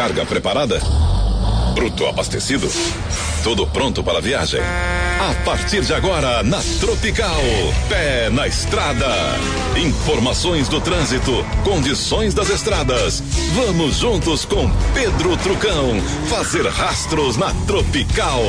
carga preparada? Bruto abastecido? Tudo pronto para a viagem? A partir de agora, na Tropical, pé na estrada. Informações do trânsito, condições das estradas. Vamos juntos com Pedro Trucão, fazer rastros na Tropical.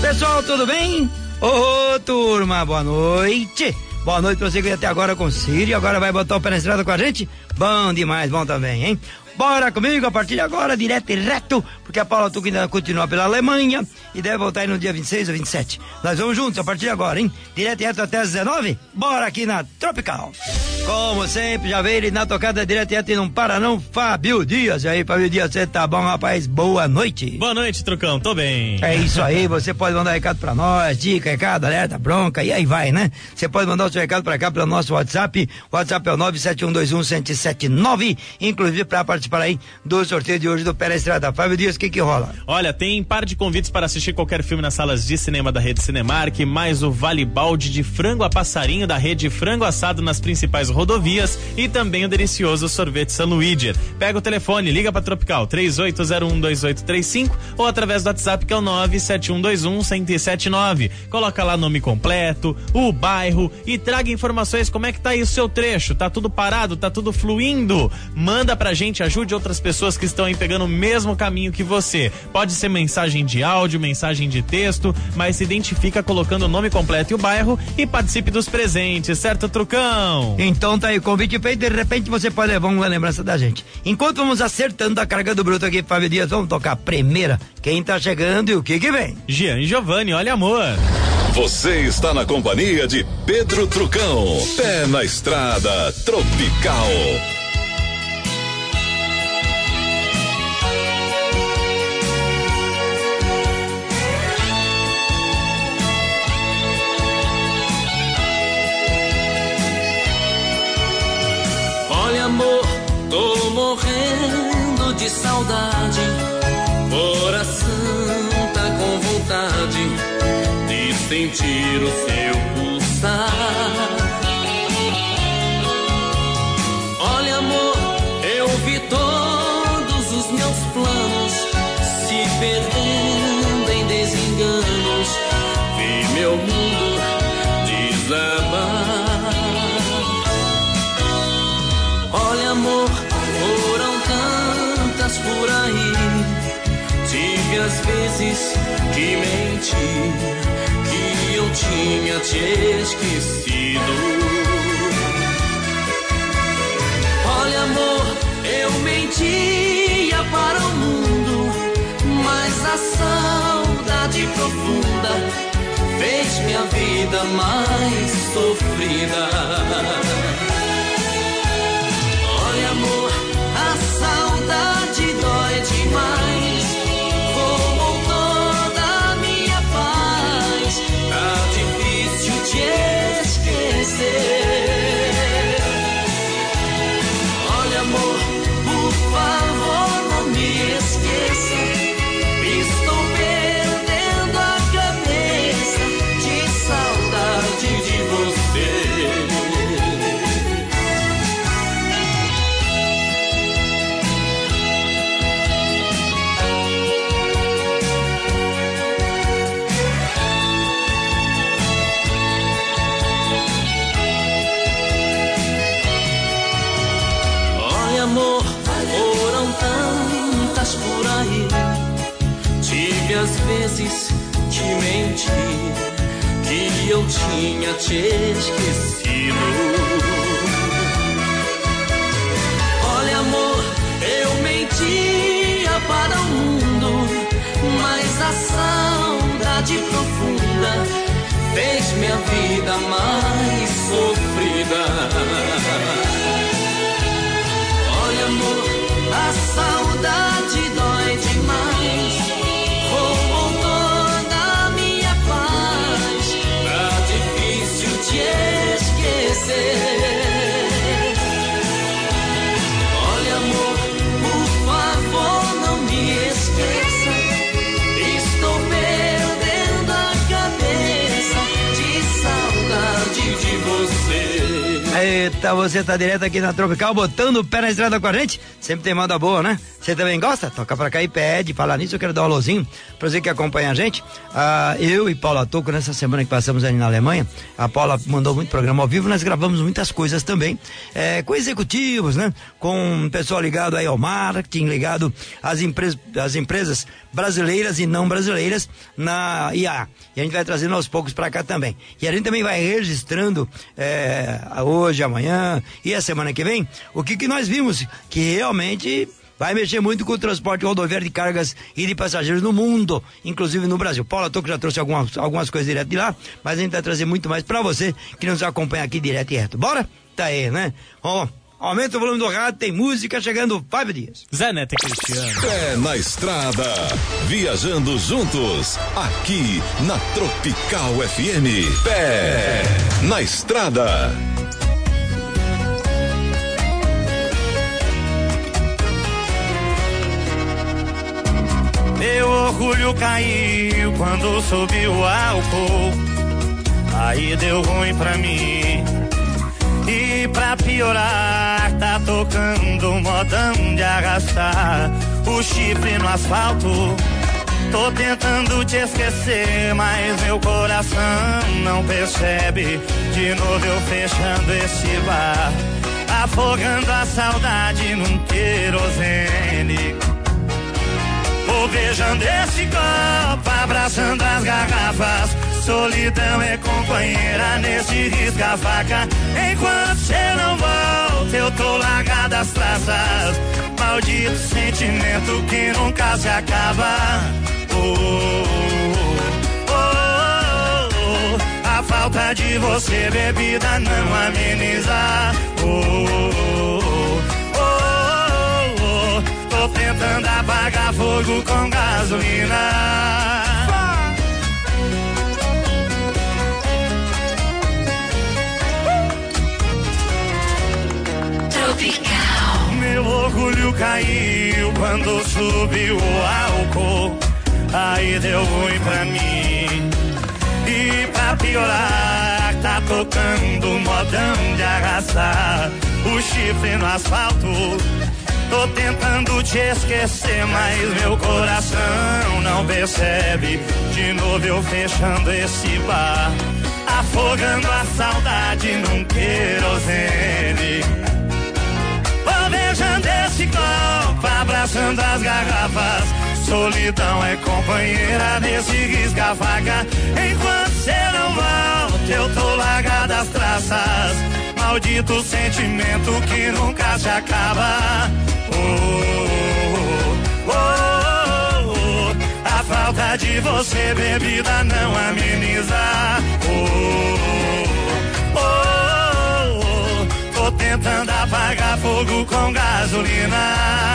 Pessoal, tudo bem? Ô, turma, boa noite. Boa noite pra você que até agora com o Círio. Agora vai botar o pé na estrada com a gente? Bom demais, bom também, hein? Bora comigo a partir de agora, direto e reto, porque a Paula Tuca ainda continua pela Alemanha e deve voltar aí no dia 26 ou 27. Nós vamos juntos a partir de agora, hein? Direto e reto até as 19. Bora aqui na Tropical. Como sempre, já veio ele na tocada direto e não para não, Fábio Dias. E aí, Fábio Dias, você tá bom, rapaz? Boa noite. Boa noite, Trucão, tô bem. É isso aí, você pode mandar recado pra nós, dica, recado, alerta, bronca, e aí vai, né? Você pode mandar o seu recado pra cá pelo nosso WhatsApp. O WhatsApp é o 97121 inclusive pra participar aí do sorteio de hoje do Pé na Estrada. Fábio Dias, o que que rola? Olha, tem par de convites para assistir qualquer filme nas salas de cinema da rede Cinemark, mais o Vale Balde de frango a passarinho da rede Frango Assado nas principais rodovias e também o delicioso sorvete San Luigi. Pega o telefone, liga para Tropical 38012835 ou através do WhatsApp que é o 971211079. Coloca lá nome completo, o bairro e traga informações como é que tá aí o seu trecho. Tá tudo parado, tá tudo fluindo? Manda pra gente, ajude outras pessoas que estão aí pegando o mesmo caminho que você. Pode ser mensagem de áudio, mensagem de texto, mas se identifica colocando o nome completo e o bairro e participe dos presentes, certo, Trucão? Então tá aí, convite feito, de repente você pode levar uma lembrança da gente. Enquanto vamos acertando a carga do bruto aqui, Fábio Dias, vamos tocar a primeira. Quem tá chegando e o que que vem? Jean e Giovanni, olha amor. Você está na companhia de Pedro Trucão, pé na estrada Tropical. De saudade. Coração tá com vontade de sentir o seu pulsar. Tinha te esquecido. Olha, amor, eu mentia para o mundo, mas a saudade profunda fez minha vida mais sofrida. Olha, amor, Tá direto aqui na Tropical, botando o pé na estrada com a gente. Sempre tem moda boa, né? Você também gosta? Toca pra cá e pede. Falar nisso, eu quero dar um alôzinho pra você que acompanha a gente. Ah, eu e Paula Toco, nessa semana que passamos ali na Alemanha, a Paula mandou muito programa ao vivo, nós gravamos muitas coisas também, é, com executivos, né? Com pessoal ligado aí ao marketing, ligado às, empresas, às empresas brasileiras e não brasileiras na IA. E a gente vai trazendo aos poucos para cá também. E a gente também vai registrando é, hoje, amanhã e a semana que vem o que, que nós vimos que realmente vai mexer muito com o transporte rodoviário de cargas e de passageiros no mundo, inclusive no Brasil. Paula Toco já trouxe algumas, algumas coisas direto de lá, mas a gente vai trazer muito mais para você que nos acompanha aqui direto e reto. Bora? Tá aí, né? Ó. Aumenta o volume do rádio, tem música chegando, Fábio Dias. Zé Neto e Cristiano. Pé na estrada, viajando juntos, aqui na Tropical FM. Pé na estrada. Meu orgulho caiu quando subiu o álcool. Aí deu ruim pra mim. E pra piorar, tá tocando modão de arrastar o chifre no asfalto. Tô tentando te esquecer, mas meu coração não percebe. De novo eu fechando esse bar, afogando a saudade num querosene. Vou beijando esse copo, abraçando as garrafas. Solidão é companheira nesse risca-faca. Enquanto cê não volta, eu tô largada as traças. Maldito sentimento que nunca se acaba. Oh, oh, oh, oh. A falta de você, bebida, não ameniza. Oh, oh, oh, oh. Tentando apagar fogo com gasolina. Meu orgulho caiu quando subiu o álcool. Aí deu ruim pra mim. E pra piorar, tá tocando modão de arrastar o chifre no asfalto. Tô tentando te esquecer, mas meu coração não percebe. De novo eu fechando esse bar, afogando a saudade num querosene. Vou beijando esse copo, abraçando as garrafas. Solidão é companheira nesse risca-faca. Enquanto cê não volta, eu tô largada as traças. Maldito sentimento que nunca se acaba. Oh, oh, oh. A falta de você, bebida, não ameniza. Oh, oh, oh. Tô tentando apagar fogo com gasolina.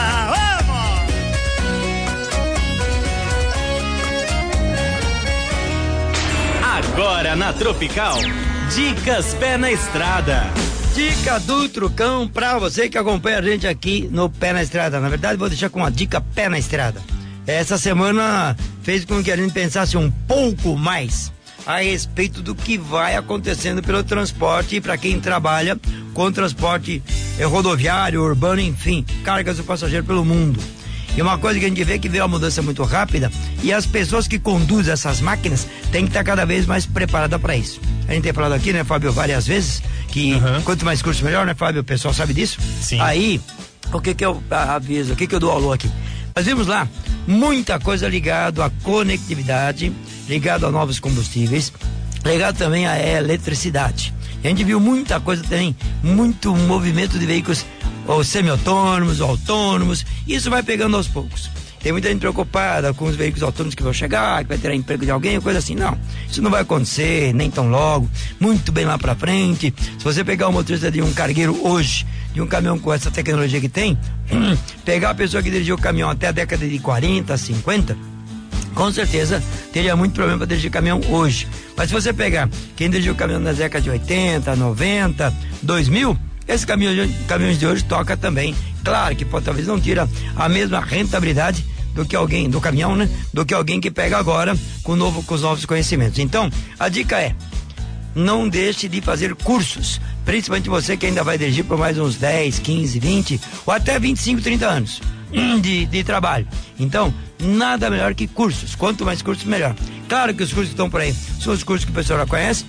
Agora na Tropical, Dicas Pé na Estrada. Dica do Trucão pra você que acompanha a gente aqui no Pé na Estrada. Na verdade, vou deixar com uma dica Pé na Estrada. Essa semana fez com que a gente pensasse um pouco mais a respeito do que vai acontecendo pelo transporte e para quem trabalha com transporte eh, rodoviário, urbano, enfim, cargas do passageiro pelo mundo. E uma coisa que a gente vê é que veio uma mudança muito rápida e as pessoas que conduzem essas máquinas têm que estar cada vez mais preparadas para isso. A gente tem falado aqui, né, Fábio, várias vezes, que Uhum. quanto mais curso melhor, né, Fábio? O pessoal sabe disso? Sim. Aí, o que que eu aviso, o que que eu dou alô aqui? Nós vimos lá muita coisa ligado à conectividade, ligado a novos combustíveis, ligado também à eletricidade. A gente viu muita coisa também, muito movimento de veículos ou semi-autônomos, ou autônomos, isso vai pegando aos poucos. Tem muita gente preocupada com os veículos autônomos que vão chegar, que vai ter emprego de alguém, coisa assim. Não, isso não vai acontecer, nem tão logo, muito bem lá pra frente. Se você pegar o motorista de um cargueiro hoje, de um caminhão com essa tecnologia que tem, pegar a pessoa que dirigiu o caminhão até a década de 40, 50, com certeza teria muito problema para dirigir caminhão hoje. Mas se você pegar quem dirigiu caminhão nas décadas de 80, 90, 2000, esse caminhão de, caminhões de hoje toca também. Claro que pode, talvez não tira a mesma rentabilidade do que alguém do caminhão, né? Do que alguém que pega agora com, novo, com os novos conhecimentos. Então, a dica é: não deixe de fazer cursos Principalmente você que ainda vai dirigir por mais uns 10, 15, 20 ou até 25, 30 anos de, de trabalho. Então, nada melhor que cursos. Quanto mais cursos, melhor. Claro que os cursos que estão por aí são os cursos que o pessoal já conhece,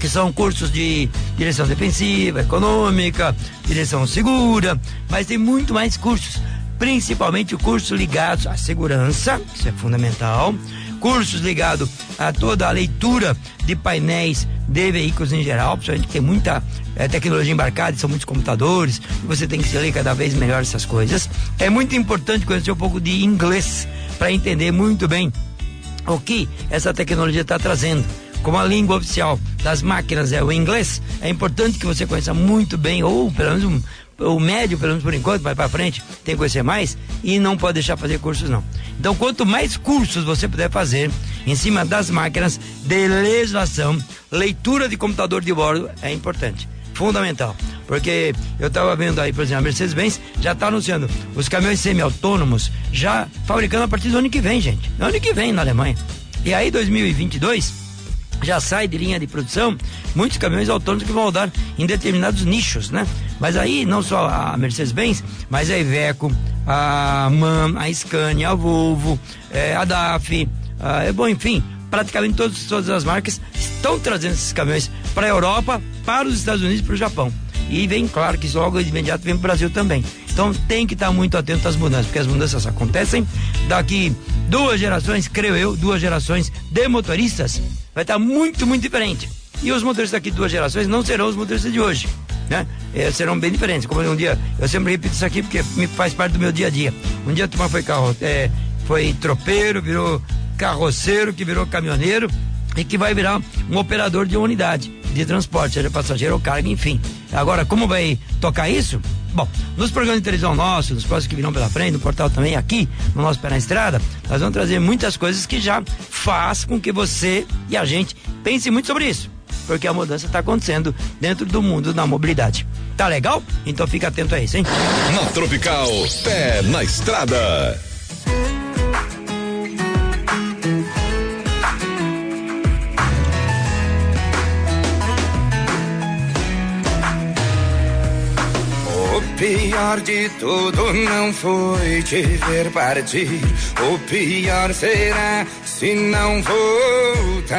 que são cursos de direção defensiva, econômica, direção segura, mas tem muito mais cursos, principalmente cursos ligados à segurança, isso é fundamental, cursos ligados a toda a leitura de painéis de veículos em geral, principalmente tem muita é, tecnologia embarcada, são muitos computadores, você tem que se ler cada vez melhor essas coisas. É muito importante conhecer um pouco de inglês para entender muito bem o que essa tecnologia está trazendo. Como a língua oficial das máquinas é o inglês, é importante que você conheça muito bem, ou pelo menos um, o médio, pelo menos por enquanto, vai para frente, tem que conhecer mais e não pode deixar fazer cursos não. Então, quanto mais cursos você puder fazer em cima das máquinas de legislação, leitura de computador de bordo é importante, fundamental. Porque eu estava vendo aí, por exemplo, a Mercedes-Benz já está anunciando os caminhões semi-autônomos já fabricando a partir do ano que vem, gente. No ano que vem na Alemanha. E aí, 2022 já sai de linha de produção muitos caminhões autônomos que vão rodar em determinados nichos, né? Mas aí não só a Mercedes-Benz, mas a Iveco, a MAN, a Scania, a Volvo, é, a DAF, a, é bom, enfim, praticamente todos, todas as marcas estão trazendo esses caminhões para a Europa, para os Estados Unidos e para o Japão. E vem, claro, que logo de imediato vem para o Brasil também. Então tem que estar tá muito atento às mudanças, porque as mudanças acontecem daqui duas gerações, creio eu, duas gerações de motoristas, vai estar tá muito, muito diferente. E os motoristas daqui de duas gerações não serão os motoristas de hoje. Né? É, serão bem diferentes. Como um dia, eu sempre repito isso aqui porque me faz parte do meu dia a dia. Um dia a turma foi carro, é, foi tropeiro, virou carroceiro, que virou caminhoneiro e que vai virar um operador de unidade de transporte, seja passageiro ou carga, enfim. Agora, como vai tocar isso? Bom, nos programas de televisão nossos, nos próximos que virão pela frente, no portal também, aqui, no nosso Pé na Estrada, nós vamos trazer muitas coisas que já faz com que você e a gente pense muito sobre isso. Porque a mudança está acontecendo dentro do mundo da mobilidade. Tá legal? Então fica atento a isso, hein? Na Tropical, Pé na Estrada. Pior de tudo não foi te ver partir. O pior será se não voltar.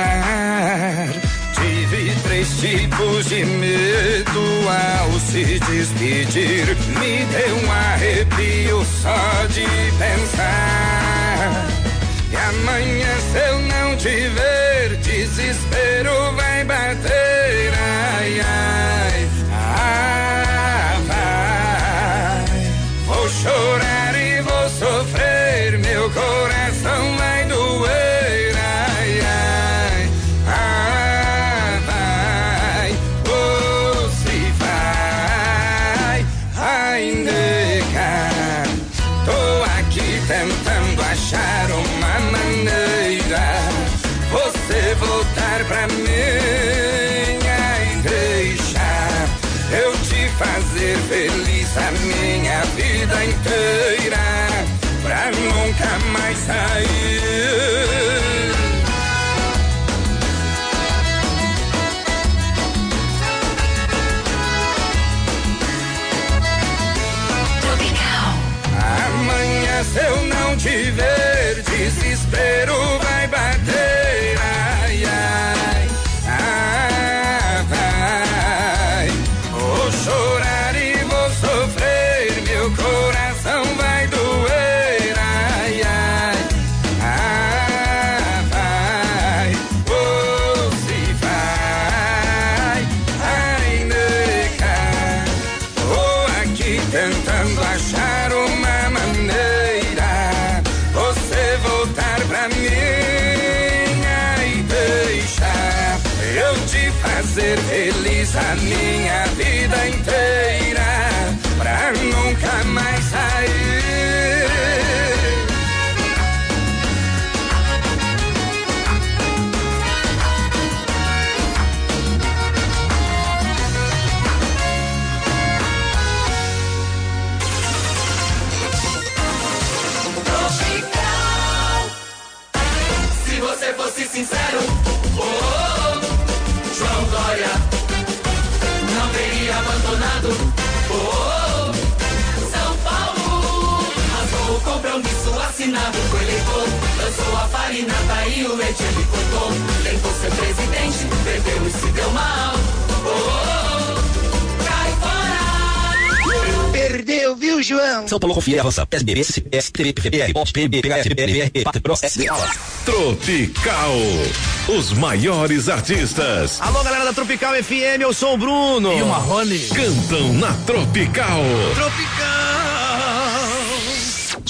Tive três tipos de medo ao se despedir. Me deu um arrepio só de pensar. E amanhã, se eu não te ver, desespero vai bater. sincero. Oh, oh, oh, João Dória não teria abandonado. Oh, oh, oh. São Paulo rasgou o compromisso assinado com o eleitor. Lançou a farinata tá e o leite ele cortou. Tentou ser presidente, perdeu e se deu mal. Oh, oh, oh. Perdeu, viu, João? São Paulo confia avança. SBB, STV, PVR, POP, PMB, PHF, BR, Pátria Pro, SDA. Tropical. Os maiores artistas Alô, galera da Tropical FM, eu sou o Bruno. E o Marrone. cantam na Tropical.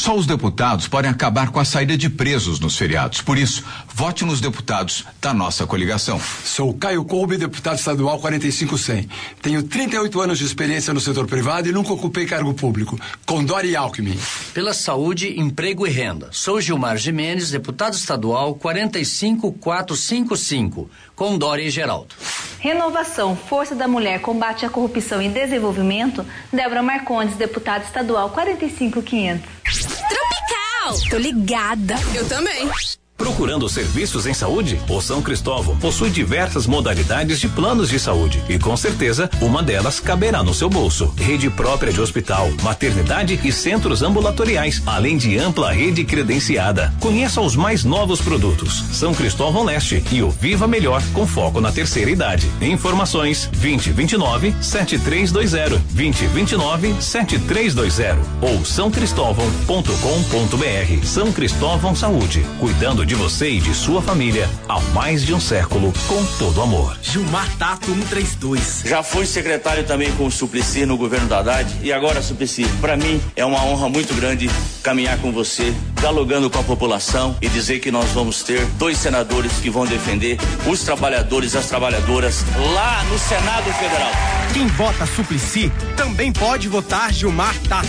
Só os deputados podem acabar com a saída de presos nos feriados. Por isso, vote nos deputados da nossa coligação. Sou Caio Colbe, deputado estadual 45100. Tenho 38 anos de experiência no setor privado e nunca ocupei cargo público. Condore e Alckmin. Pela saúde, emprego e renda. Sou Gilmar Jimenez, deputado estadual 45455. Condore e Geraldo. Renovação, Força da Mulher, Combate à Corrupção e Desenvolvimento, Débora Marcondes, deputada estadual 45500. Tropical! Tô ligada. Eu também. Procurando serviços em saúde? O São Cristóvão possui diversas modalidades de planos de saúde e com certeza uma delas caberá no seu bolso. Rede própria de hospital, maternidade e centros ambulatoriais, além de ampla rede credenciada. Conheça os mais novos produtos. São Cristóvão Leste e o Viva Melhor com foco na terceira idade. Informações 2029 7320 2029 7320 ou sãocristóvão.com.br. São Cristóvão Saúde, cuidando de você e de sua família há mais de um século com todo amor. Gilmar Tato 132. Já fui secretário também com o Suplicy no governo da Haddad e agora Suplicy. Para mim é uma honra muito grande caminhar com você, dialogando com a população e dizer que nós vamos ter dois senadores que vão defender os trabalhadores e as trabalhadoras lá no Senado Federal. Quem vota Suplicy também pode votar Gilmar Tato.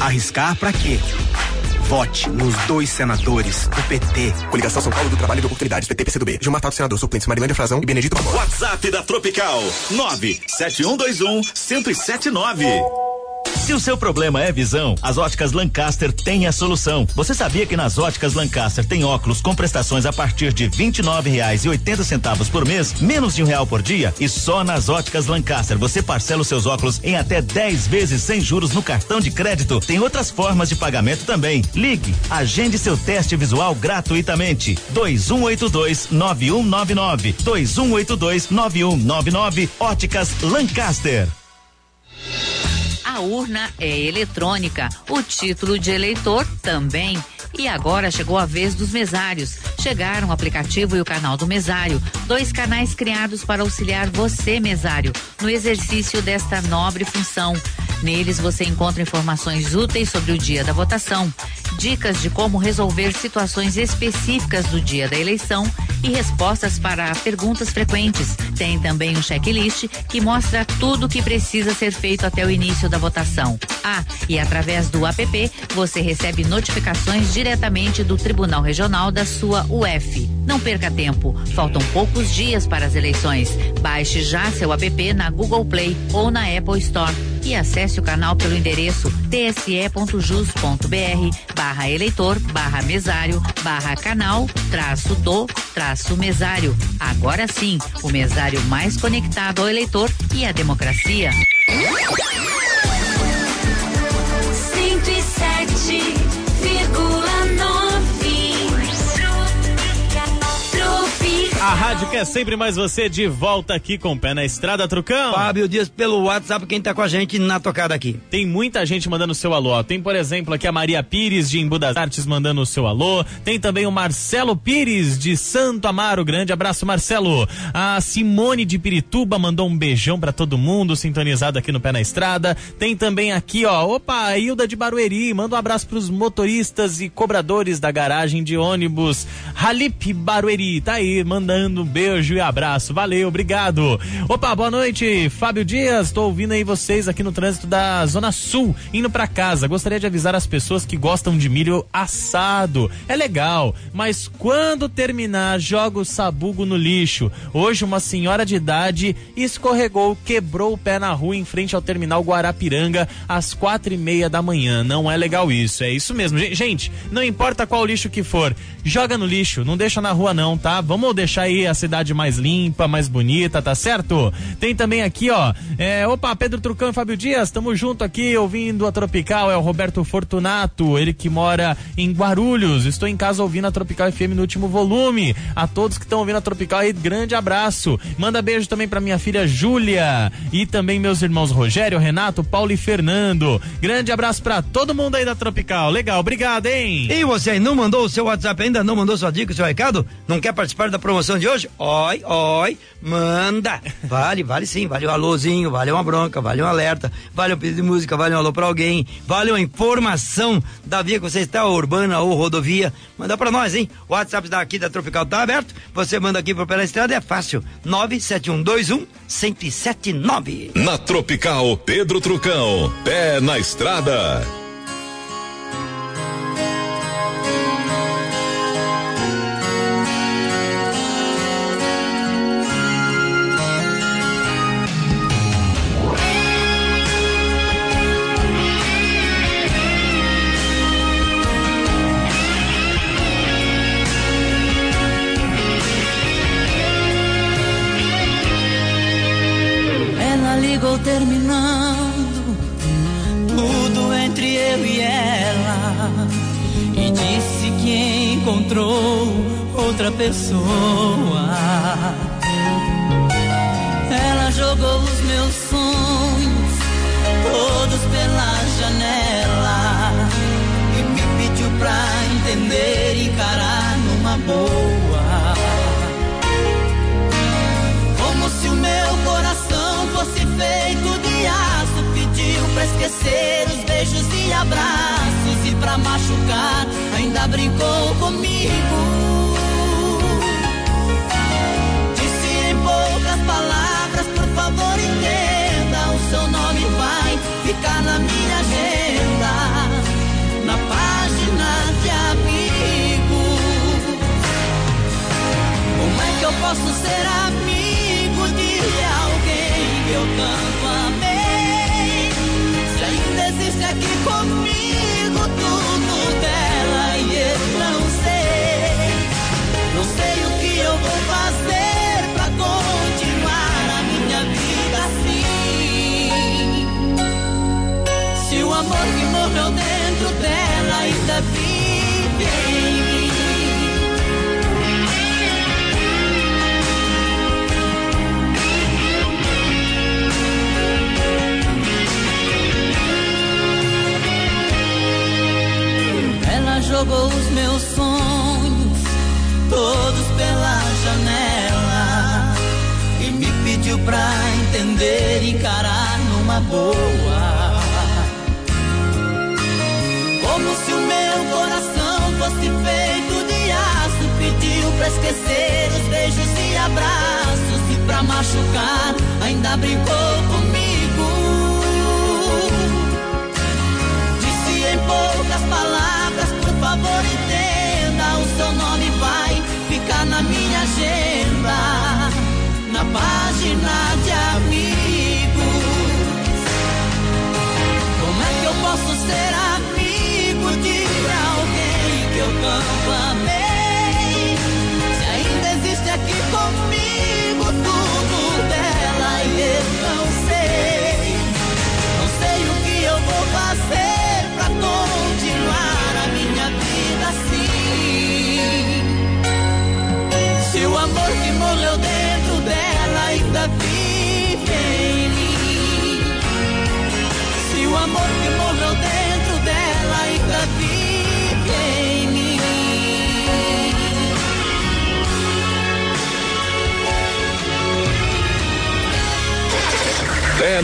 Arriscar pra quê? Vote nos dois senadores do PT. Coligação São Paulo do Trabalho e de Oportunidades, PT, PCdoB. Gilmar Tato, senador, suplentes Marilândia Frazão e Benedito Amor. WhatsApp da Tropical 97121 1079. Se o seu problema é visão, as óticas Lancaster têm a solução. Você sabia que nas óticas Lancaster tem óculos com prestações a partir de R$ 29,80 por mês, menos de um real por dia? E só nas óticas Lancaster você parcela os seus óculos em até 10 vezes sem juros no cartão de crédito. Tem outras formas de pagamento também. Ligue, agende seu teste visual gratuitamente. 2182 9199 2182 9199 Óticas Lancaster. A urna é eletrônica, o título de eleitor também. E agora chegou a vez dos mesários. Chegaram o aplicativo e o canal do mesário, dois canais criados para auxiliar você, mesário, no exercício desta nobre função. Neles você encontra informações úteis sobre o dia da votação, dicas de como resolver situações específicas do dia da eleição e respostas para perguntas frequentes. Tem também um checklist que mostra tudo o que precisa ser feito até o início da votação. Ah, e através do app você recebe notificações diretamente do Tribunal Regional da sua UF. Não perca tempo, faltam poucos dias para as eleições. Baixe já seu app na Google Play ou na Apple Store e acesse o canal pelo endereço tse.jus.br barra eleitor barra mesário barra canal traço do traço mesário. Agora sim, o mesário mais conectado ao eleitor e à democracia. 107,9 A rádio quer sempre mais você de volta aqui com o pé na estrada, Trucão. Fábio Dias pelo WhatsApp, quem tá com a gente na tocada aqui. Tem muita gente mandando seu alô. Tem, por exemplo, aqui a Maria Pires de Embu das Artes mandando o seu alô. Tem também o Marcelo Pires de Santo Amaro. Grande abraço, Marcelo. A Simone de Pirituba mandou um beijão pra todo mundo sintonizado aqui no Pé na Estrada. Tem também aqui, ó, opa, a Hilda de Barueri. Manda um abraço pros motoristas e cobradores da garagem de ônibus. Halip Barueri, tá aí, mandando um beijo e abraço. Valeu, obrigado. Opa, boa noite, Fábio Dias. Tô ouvindo aí vocês aqui no trânsito da Zona Sul, indo pra casa. Gostaria de avisar as pessoas que gostam de milho assado. É legal, mas quando terminar, joga o sabugo no lixo. Hoje, uma senhora de idade escorregou, quebrou o pé na rua em frente ao terminal Guarapiranga às quatro e meia da manhã. Não é legal isso, é isso mesmo. Gente, não importa qual lixo que for, joga no lixo, não deixa na rua não, tá? Vamos deixar aí a a cidade mais limpa, mais bonita, tá certo? Tem também aqui, ó, é, opa, Pedro Trucão e Fábio Dias, estamos junto aqui ouvindo a Tropical, é o Roberto Fortunato, ele que mora em Guarulhos. Estou em casa ouvindo a Tropical FM no último volume. A todos que estão ouvindo a Tropical aí, grande abraço. Manda beijo também para minha filha Júlia e também meus irmãos Rogério, Renato, Paulo e Fernando. Grande abraço para todo mundo aí da Tropical. Legal, obrigado, hein? E você aí não mandou o seu WhatsApp ainda? Não mandou sua dica, seu recado? Não quer participar da promoção de hoje? Oi, oi, manda. Vale, vale sim. Vale um alôzinho, vale uma bronca, vale um alerta, vale um pedido de música, vale um alô pra alguém, vale uma informação da via que você está, urbana ou rodovia. Manda pra nós, hein? O WhatsApp daqui da Tropical tá aberto. Você manda aqui pro Pela Estrada, é fácil. 97121 1079. Na Tropical Pedro Trucão, pé na estrada. Encontrou outra pessoa. Ela jogou os meus sonhos todos pela janela e me pediu pra entender e encarar numa boa. Como se o meu coração fosse feito de aço. Pediu pra esquecer os beijos e abraços. Machucar, ainda brincou comigo. Disse em poucas palavras: Por favor, entenda. O seu nome vai ficar na minha agenda. Na página de amigos. Como é que eu posso ser amigo de alguém que eu tanto amei? Se ainda existe aqui comigo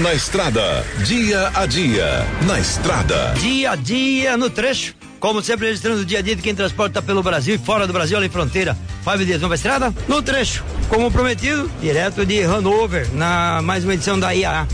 na estrada, dia a dia, na estrada. Dia a dia no trecho. Como sempre, registrando o dia a dia de quem transporta pelo Brasil e fora do Brasil, além fronteira. Fábio Dias, nova estrada? No trecho. Como prometido, direto de Hanover, na mais uma edição da IAA.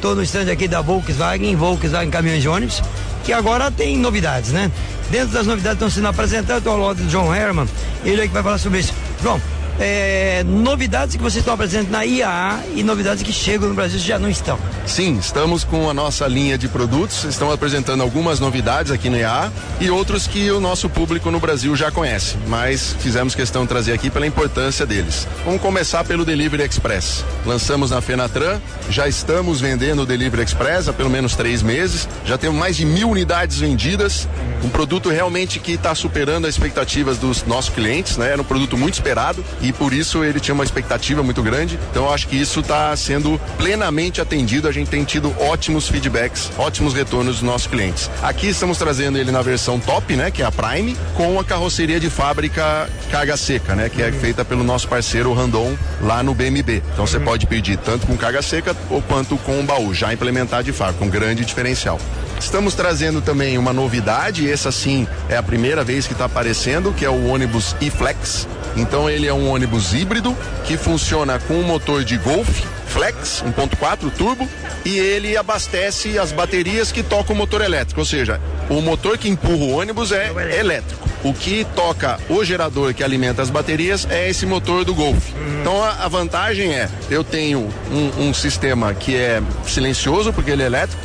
Tô no stand aqui da Volkswagen, Volkswagen Caminhões de Ônibus, que agora tem novidades, né? Dentro das novidades estão sendo apresentadas ao lado do John Herman, ele é que vai falar sobre isso. João, é, novidades que vocês estão apresentando na IAA e novidades que chegam no Brasil já não estão. Sim, estamos com a nossa linha de produtos, estamos apresentando algumas novidades aqui no IAA e outros que o nosso público no Brasil já conhece, mas fizemos questão de trazer aqui pela importância deles. Vamos começar pelo Delivery Express. Lançamos na Fenatran, já estamos vendendo o Delivery Express há pelo menos três meses, já temos mais de mil unidades vendidas, um produto realmente que está superando as expectativas dos nossos clientes, né? Era um produto muito esperado e por isso ele tinha uma expectativa muito grande. Então eu acho que isso está sendo plenamente atendido. A gente tem tido ótimos feedbacks, ótimos retornos dos nossos clientes. Aqui estamos trazendo ele na versão top, né? Que é a Prime, com a carroceria de fábrica carga seca, né? Que é feita pelo nosso parceiro Randon lá no BMB. Então você pode pedir tanto com carga seca ou quanto com um baú, já implementado de fábrica, um grande diferencial. Estamos trazendo também uma novidade, essa sim é a primeira vez que está aparecendo, que é o ônibus e-Flex. Então ele é um ônibus híbrido que funciona com um motor de Golf Flex 1.4 turbo e ele abastece as baterias que tocam o motor elétrico, ou seja, o motor que empurra o ônibus é elétrico. O que toca o gerador que alimenta as baterias é esse motor do Golf. Então a, a vantagem é, eu tenho um, um sistema que é silencioso porque ele é elétrico,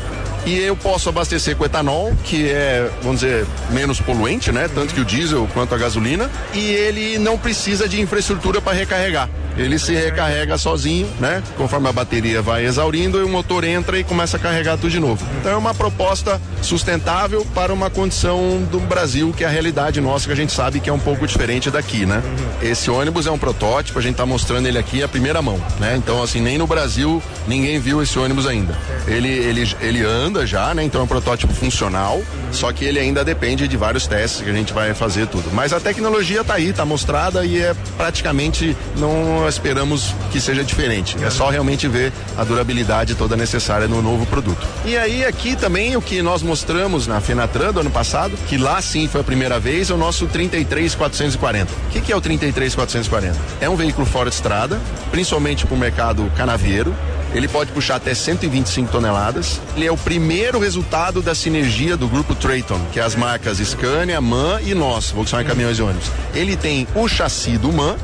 e eu posso abastecer com etanol, que é, vamos dizer, menos poluente, né? Tanto que o diesel quanto a gasolina, e ele não precisa de infraestrutura para recarregar. Ele se recarrega sozinho, né? Conforme a bateria vai exaurindo, e o motor entra e começa a carregar tudo de novo. Então é uma proposta sustentável para uma condição do Brasil, que é a realidade nossa, que a gente sabe que é um pouco diferente daqui, né? Esse ônibus é um protótipo, a gente está mostrando ele aqui a primeira mão, né? Então, assim, nem no Brasil ninguém viu esse ônibus ainda. Ele, ele, ele anda já, né? Então é um protótipo funcional, só que ele ainda depende de vários testes que a gente vai fazer tudo. Mas a tecnologia tá aí, tá mostrada e é praticamente não esperamos que seja diferente. É só realmente ver a durabilidade toda necessária no novo produto. E aí aqui também o que nós mostramos na Fenatran do ano passado, que lá sim foi a primeira vez, é o nosso 33440. O que, que é o 33440? É um veículo fora de estrada, principalmente para o mercado canavieiro. Ele pode puxar até 125 toneladas. Ele é o primeiro resultado da sinergia do grupo Trayton, que é as marcas Scania, MAN e nós, Volkswagen Caminhões e Ônibus. Ele tem o chassi do MAN,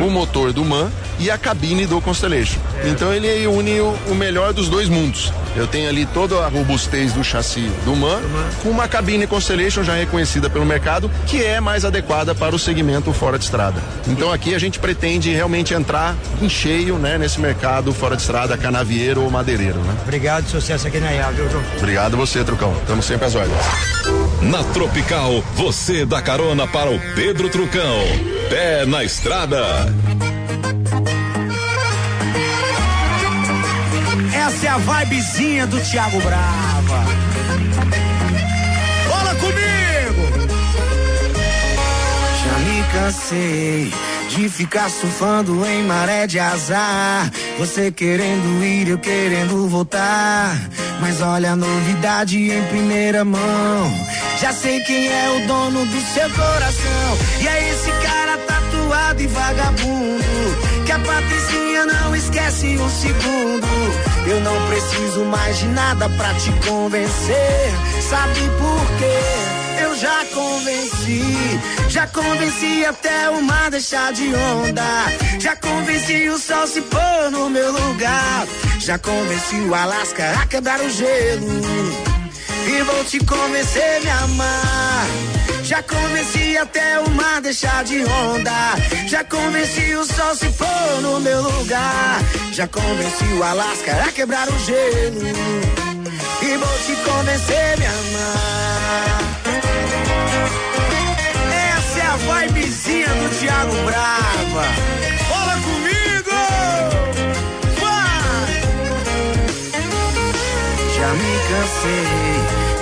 o motor do MAN e a cabine do Constellation. Então ele une o, o melhor dos dois mundos. Eu tenho ali toda a robustez do chassi do MAN, com uma cabine Constellation já reconhecida pelo mercado, que é mais adequada para o segmento fora de estrada. Então aqui a gente pretende realmente entrar em cheio, né, nesse mercado fora de estrada, canavieiro ou madeireiro, né? Obrigado, sucesso aqui na IA, viu, João? Obrigado você, Trucão. Estamos sempre às ordens. Na Tropical, você dá carona para o Pedro Trucão. Pé na estrada. Essa é a vibezinha do Thiago Brava. Bola comigo! Já me cansei de ficar surfando em maré de azar. Você querendo ir, eu querendo voltar. Mas olha a novidade em primeira mão. Já sei quem é o dono do seu coração. E é esse cara tatuado e vagabundo. Que a Patricinha não esquece um segundo. Eu não preciso mais de nada pra te convencer. Sabe por quê? Eu já convenci, já convenci até o mar deixar de onda. Já convenci o sol se pôr no meu lugar. Já convenci o Alasca a quebrar o gelo. E vou te convencer a me amar. Já convenci até o mar deixar de onda. Já convenci o sol se pôr no meu lugar. Já convenci o Alasca a quebrar o gelo. E vou te convencer a me amar. Vibezinha do Thiago Brava. Bola comigo! Vai! Já me cansei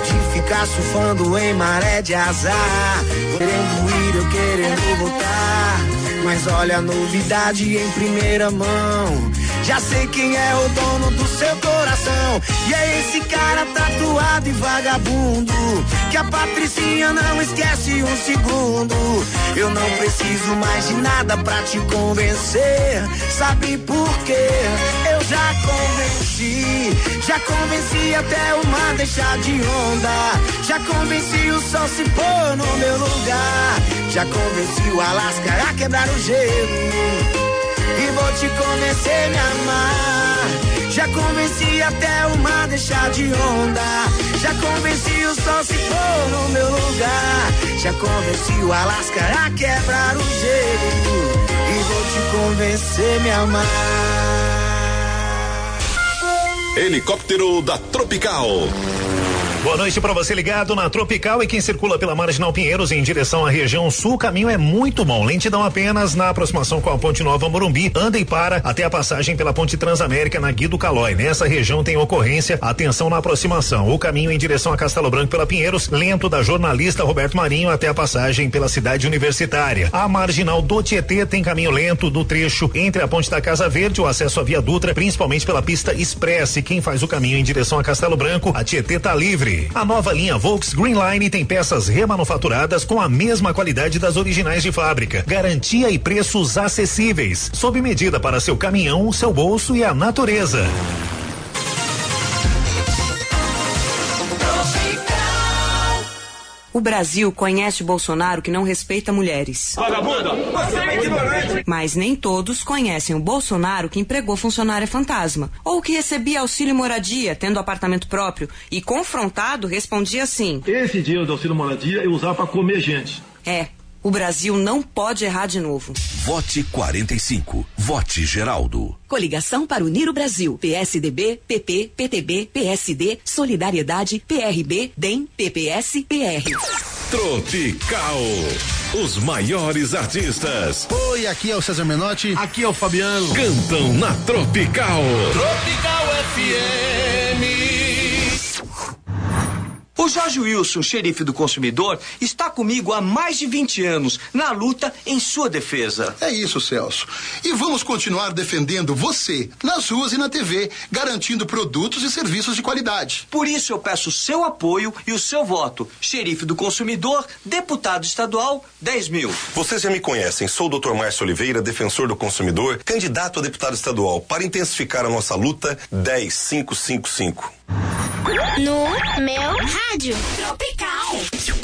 de ficar surfando em maré de azar. Querendo ir, eu querendo voltar. Mas olha a novidade em primeira mão. Já sei quem é o dono do seu coração. E é esse cara tatuado e vagabundo. Que a Patricinha não esquece um segundo. Eu não preciso mais de nada pra te convencer. Sabe por quê? Eu já convenci. Já convenci até o mar deixar de onda. Já convenci o sol se pôr no meu lugar. Já convenci o Alasca a quebrar o gelo. E vou te convencer a me amar. Já convenci até o mar deixar de onda. Já convenci o sol se pôr no meu lugar. Já convenci o Alasca a quebrar o gelo. E vou te convencer a me amar. Helicóptero da Tropical. Boa noite para você ligado na Tropical e quem circula pela Marginal Pinheiros em direção à região sul, o caminho é muito bom. Lentidão apenas na aproximação com a Ponte Nova Morumbi. Anda e para até a passagem pela Ponte Transamérica na Guido Calói. Nessa região tem ocorrência, atenção na aproximação. O caminho em direção a Castelo Branco pela Pinheiros, lento da jornalista Roberto Marinho até a passagem pela cidade universitária. A Marginal do Tietê tem caminho lento do trecho entre a Ponte da Casa Verde, o acesso à Via Dutra, principalmente pela pista Express. Quem faz o caminho em direção a Castelo Branco, a Tietê tá livre. A nova linha Volks Greenline tem peças remanufaturadas com a mesma qualidade das originais de fábrica. Garantia e preços acessíveis. Sob medida para seu caminhão, seu bolso e a natureza. O Brasil conhece o Bolsonaro que não respeita mulheres. Vagabunda! Você é ignorante! Mas nem todos conhecem o Bolsonaro que empregou funcionária fantasma. Ou que recebia auxílio moradia, tendo apartamento próprio, e confrontado respondia assim: Esse dinheiro do auxílio moradia eu usava para comer gente. É, o Brasil não pode errar de novo. Vote 45. Vote Geraldo. Coligação para unir o Brasil. PSDB, PP, PTB, PSD, Solidariedade, PRB, DEM, PPS, PR. Tropical. Os maiores artistas Oi, aqui é o César Menotti. Aqui é o Fabiano. cantam na Tropical. Tropical FM. O Jorge Wilson, xerife do consumidor, está comigo há mais de 20 anos na luta em sua defesa. É isso, Celso. E vamos continuar defendendo você nas ruas e na TV, garantindo produtos e serviços de qualidade. Por isso eu peço o seu apoio e o seu voto. Xerife do consumidor, deputado estadual, 10 mil. Vocês já me conhecem, sou o Dr. Márcio Oliveira, defensor do consumidor, candidato a deputado estadual. Para intensificar a nossa luta, 10555. No meu rádio. Tropical.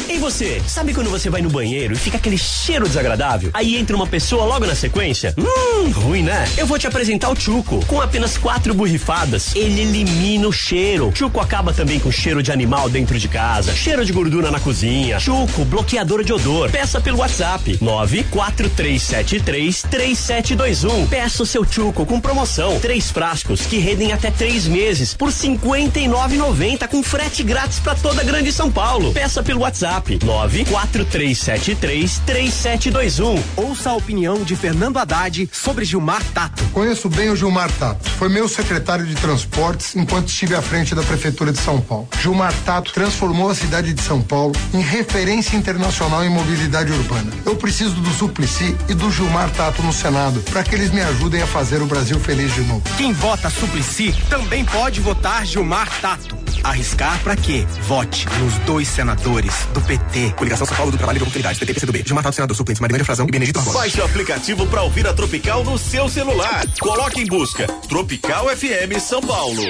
Ei você, sabe quando você vai no banheiro e fica aquele cheiro desagradável? Aí entra uma pessoa logo na sequência? Hum, ruim, né? Eu vou te apresentar o Chuco. Com apenas quatro borrifadas, ele elimina o cheiro. Chuco acaba também com cheiro de animal dentro de casa, cheiro de gordura na cozinha. Chuco, bloqueador de odor. Peça pelo WhatsApp 943733721. Peça o seu Chuco com promoção. Três frascos que rendem até três meses por R$ 59,90 com frete grátis para toda a Grande São Paulo. Peça pelo WhatsApp 943733721. Ouça a opinião de Fernando Haddad sobre Gilmar Tato. Conheço bem o Gilmar Tato. Foi meu secretário de transportes enquanto estive à frente da Prefeitura de São Paulo. Gilmar Tato transformou a cidade de São Paulo em referência internacional em mobilidade urbana. Eu preciso do Suplicy e do Gilmar Tato no Senado para que eles me ajudem a fazer o Brasil feliz de novo. Quem vota Suplicy também pode votar Gilmar Tato. Arriscar pra quê? Vote nos dois senadores do PT. Coligação São Paulo do Trabalho e da Oportunidade, PT, PCdoB. Gilmar Tato, senador suplente, Marilene Frazão e Benedito Barbosa. Baixe o aplicativo para ouvir a Tropical no seu celular. Coloque em busca Tropical FM São Paulo.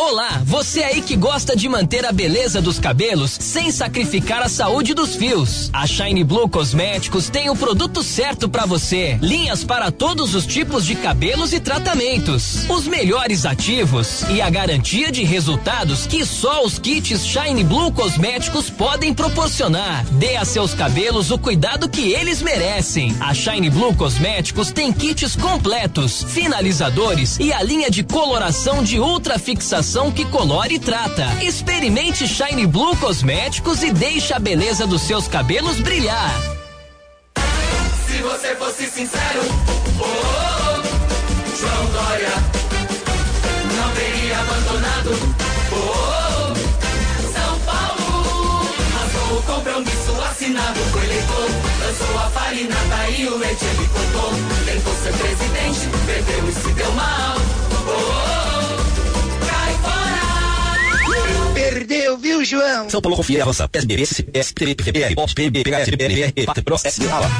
Olá, você aí que gosta de manter a beleza dos cabelos sem sacrificar a saúde dos fios. A Shine Blue Cosméticos tem o produto certo para você. Linhas para todos os tipos de cabelos e tratamentos. Os melhores ativos e a garantia de resultados que só os kits Shine Blue Cosméticos podem proporcionar. Dê a seus cabelos o cuidado que eles merecem. A Shine Blue Cosméticos tem kits completos, finalizadores e a linha de coloração de ultra fixação que colore e trata. Experimente Shine Blue Cosméticos e deixe a beleza dos seus cabelos brilhar. Se você fosse sincero, oh, oh, oh, João Dória não teria abandonado. Oh, oh, São Paulo rasgou o compromisso assinado com eleitor. Sou a farinata e o leite ele cortou. Tentou ser presidente, perdeu e se deu mal. Oh, oh, Perdeu, viu, João? São Paulo confia Roça, PSB, SPS, PTB, PVBR, POP, PB, PHS, BNR, Pátria Pro, SD, ALA.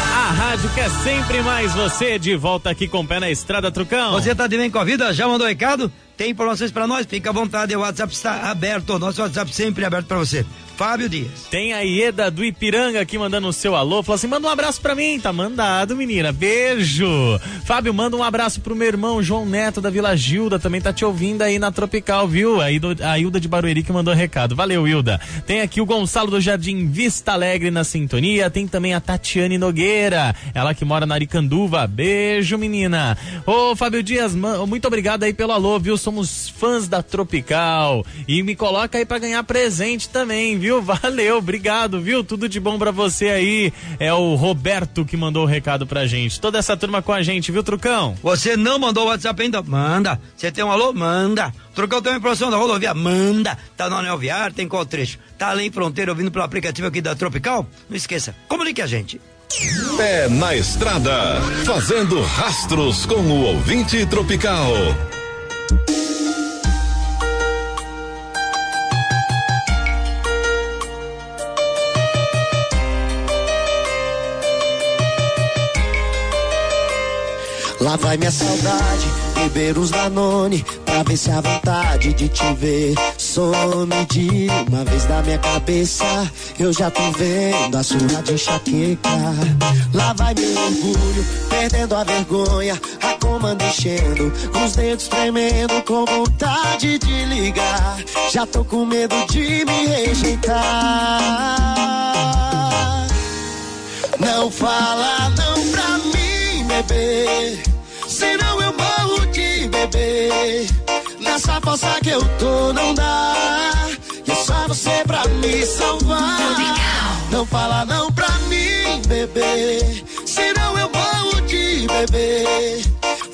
A rádio quer sempre mais você de volta aqui com o pé na estrada, Trucão. Você tá de bem com a vida? Já mandou recado? Tem informações pra nós? Fica à vontade, o WhatsApp está aberto. O nosso WhatsApp sempre aberto pra você. Fábio Dias. Tem a Ieda do Ipiranga aqui mandando o seu alô. Falou assim: manda um abraço pra mim. Tá mandado, menina. Beijo. Fábio, manda um abraço pro meu irmão João Neto da Vila Gilda. Também tá te ouvindo aí na Tropical, viu? A Hilda, a Hilda de Barueri que mandou recado. Valeu, Hilda. Tem aqui o Gonçalo do Jardim Vista Alegre na sintonia. Tem também a Tatiane Nogueira. Ela que mora na Aricanduva. Beijo, menina. Ô, Fábio Dias, muito obrigado aí pelo alô, viu? Somos fãs da Tropical. E me coloca aí pra ganhar presente também, viu? Valeu, obrigado, viu? Tudo de bom pra você aí. É o Roberto que mandou o recado pra gente. Toda essa turma com a gente, viu, Trucão? Você não mandou o WhatsApp ainda? Manda. Você tem um alô? Manda. Trocou também informação da rodovia? Manda. Tá no anel viário? Tem qual trecho? Tá além fronteira ouvindo pelo aplicativo aqui da Tropical? Não esqueça, comunique a gente. Pé na estrada, fazendo rastros com o ouvinte tropical. Lá vai minha saudade, beber uns Danone Pra ver se a vontade de te ver some de uma vez da minha cabeça. Eu já tô vendo a surra de enxaqueca. Lá vai meu orgulho, perdendo a vergonha A comanda enchendo, os dedos tremendo Com vontade de ligar. Já tô com medo de me rejeitar. Não fala não Nessa fossa que eu tô não dá. E é só você pra me salvar. Não fala não pra mim, bebê. Senão eu morro de beber.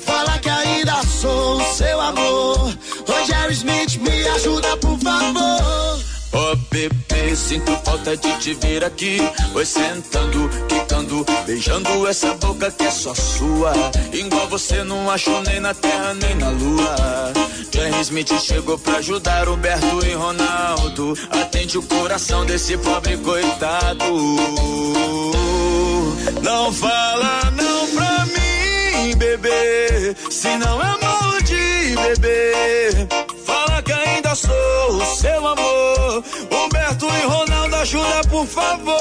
Fala que ainda sou o seu amor. Rogério Smith, me ajuda, por favor. Ó bebê, sinto falta de te ver aqui. Oi, sentando, quicando, beijando essa boca que é só sua. Igual você não achou nem na terra nem na lua. Jerry Smith chegou pra ajudar Roberto e Ronaldo. Atende o coração desse pobre coitado. Não fala não pra mim, bebê. Senão eu morro de bebê. Sou o seu amor. Humberto e Ronaldo, ajuda por favor.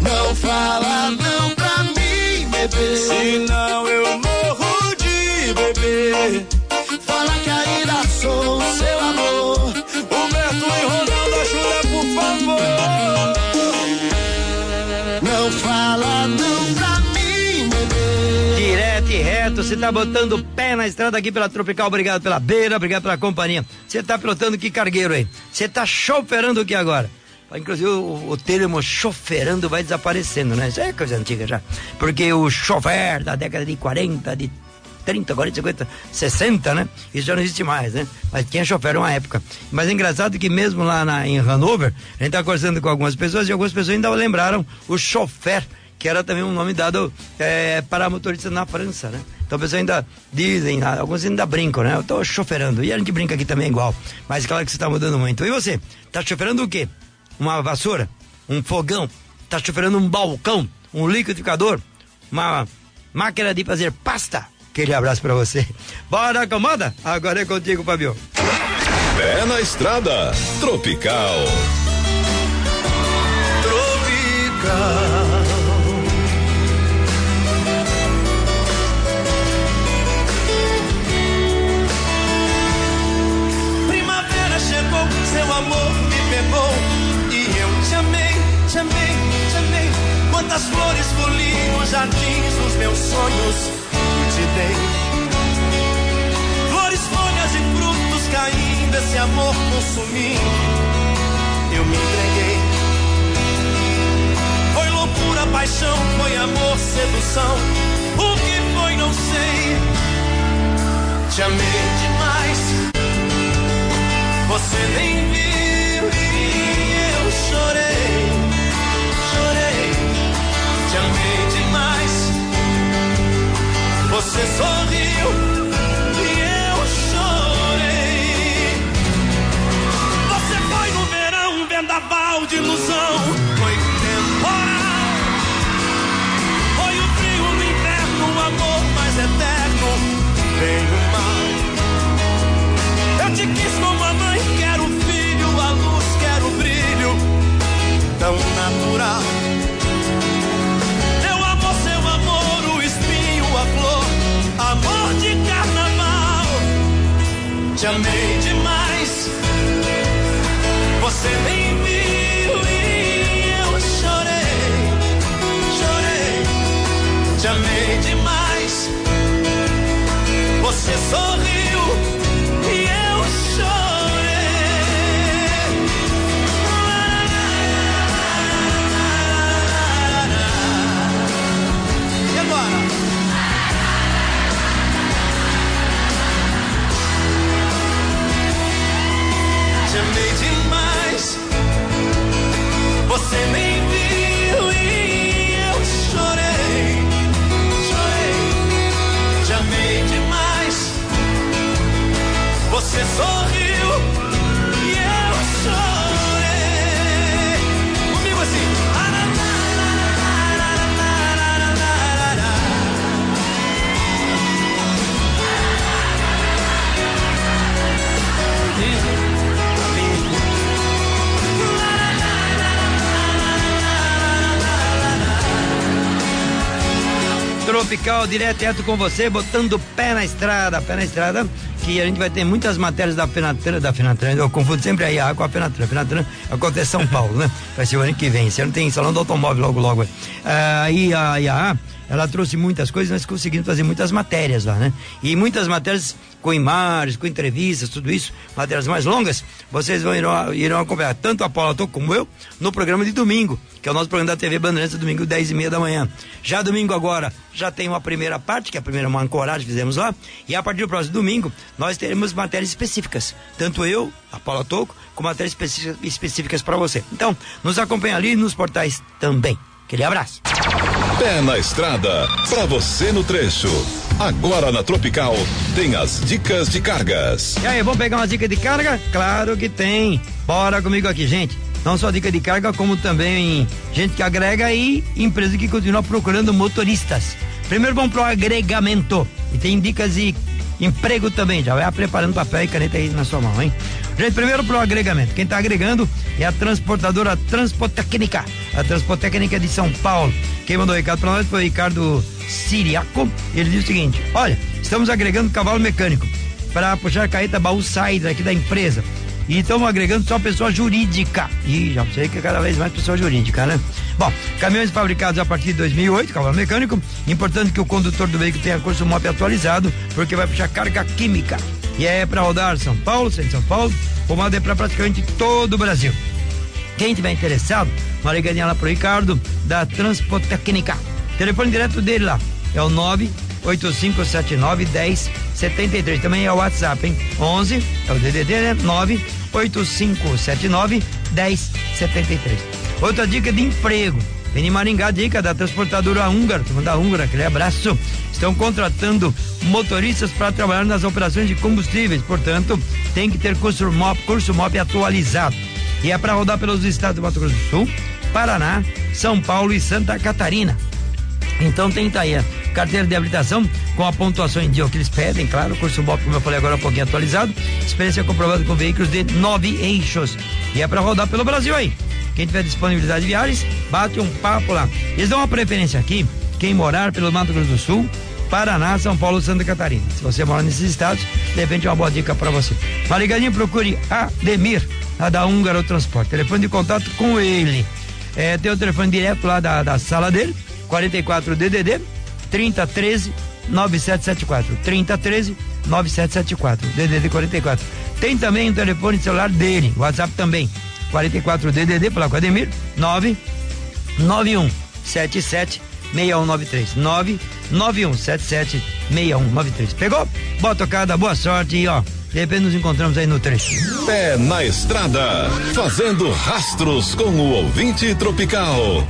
Não fala não pra mim, bebê. Senão eu morro de bebê. Fala que ainda sou o seu você tá botando pé na estrada aqui pela Tropical, obrigado pela beira, obrigado pela companhia. Você tá pilotando que cargueiro aí? Você tá choferando o que agora? Inclusive o, o termo choferando vai desaparecendo, né? Isso é coisa antiga já. Porque o chofer da década de 40, de 30, 40, 50, 60, né? Isso já não existe mais, né? Mas tinha chofer uma época. Mas é engraçado que mesmo lá na, em Hanover, a gente tá conversando com algumas pessoas e algumas pessoas ainda lembraram o chofer, que era também um nome dado é, para motoristas na França, né? Então pessoas ainda dizem, ah, alguns ainda brincam, né? Eu tô choferando. E a gente brinca aqui também igual. Mas claro que você tá mudando muito. E você? Tá choferando o quê? Uma vassoura? Um fogão? Tá choferando um balcão? Um liquidificador? Uma máquina de fazer pasta? Aquele abraço pra você. Bora, acomoda? Agora é contigo, Fabio. Pé na estrada, tropical. Tropical. Quantas flores colhi jardins dos meus sonhos e te dei. Flores, folhas e frutos caindo, esse amor consumindo. Eu me entreguei. Foi loucura, paixão, foi amor, sedução. O que foi, não sei. Te amei demais. Você nem viu e eu chorei, Você sorriu Te amei demais. Você nem viu e eu chorei, chorei. Te amei demais. Você sorriu Você sorriu e eu chorei. Comigo assim. Tropical direto com você, botando pé na estrada, pé na estrada, que a gente vai ter muitas matérias da Fenatran, da Fenatran, eu confundo sempre a IA com a Fenatran. Fenatran acontece em São Paulo, né? Vai ser o ano que vem. Esse ano tem salão do automóvel logo, logo. Aí a IA, ela trouxe muitas coisas, nós conseguimos fazer muitas matérias lá, né? E muitas matérias com imagens, com entrevistas, tudo isso, matérias mais longas, vocês vão irão, irão acompanhar tanto a Paula Toco como eu no programa de domingo, que é o nosso programa da TV Bandeirantes, domingo 10 e meia da manhã. Já domingo agora, já tem uma primeira parte, que é a primeira uma ancoragem que fizemos lá, e a partir do próximo domingo, nós teremos matérias específicas, tanto eu, a Paula Toco, com matérias específicas, para você. Então, nos acompanha ali nos portais também. Aquele abraço. Pé na estrada, pra você no trecho. Agora na Tropical tem as dicas de cargas. E aí, vamos pegar uma dica de carga? Claro que tem. Bora comigo aqui, gente. Não só dica de carga, como também gente que agrega e empresa que continua procurando motoristas. Primeiro vamos pro agregamento. E tem dicas de emprego também. Já vai preparando papel e caneta aí na sua mão, hein? Gente, primeiro pro agregamento. Quem tá agregando é a transportadora Transportécnica. A Transportécnica de São Paulo. Quem mandou o recado pra nós foi o Ricardo Siriaco. Ele diz o seguinte: olha, estamos agregando cavalo mecânico para puxar a carreta baú Sider aqui da empresa. E estamos agregando só pessoa jurídica. E já sei que é cada vez mais pessoa jurídica, né? Bom, caminhões fabricados a partir de 2008, cavalo mecânico. Importante que o condutor do veículo tenha curso MOP atualizado, porque vai puxar carga química. E é para rodar São Paulo, centro de São Paulo, pomada é para praticamente todo o Brasil. Quem tiver interessado, uma ligadinha lá pro Ricardo, da Transportécnica. Telefone direto dele lá, é o 98579 1073. Também é o WhatsApp, hein? 11, é o DDD, né? 98579 1073. Outra dica de emprego. Vem em Maringá, dica da transportadora húngara, turma da húngara, aquele abraço. Estão contratando motoristas para trabalhar nas operações de combustíveis, portanto, tem que ter curso MOP, curso MOP atualizado. E é para rodar pelos estados do Mato Grosso do Sul, Paraná, São Paulo e Santa Catarina. Então tenta aí a carteira de habilitação com a pontuação em dia que eles pedem, claro, curso MOP, como eu falei agora, um pouquinho atualizado, experiência comprovada com veículos de nove eixos. E é para rodar pelo Brasil aí. Quem tiver disponibilidade de viagens, bate um papo lá. Eles dão uma preferência aqui, quem morar pelo Mato Grosso do Sul, Paraná, São Paulo Santa Catarina. Se você mora nesses estados, de repente é uma boa dica para você. Uma ligadinha, procure Ademir, lá da Húngaro Transporte. Telefone de contato com ele. É, tem o telefone direto lá da, da sala dele, 44 DDD 3013 9774. 3013 9774. DDD 44. Tem também o telefone celular dele, WhatsApp também. 44 DDD, o Ademir, 9 91 77 6193. 9 91 77 6193. Pegou? Boa tocada, boa sorte e ó, De repente nos encontramos aí no trecho. Pé na estrada, fazendo rastros com o ouvinte tropical.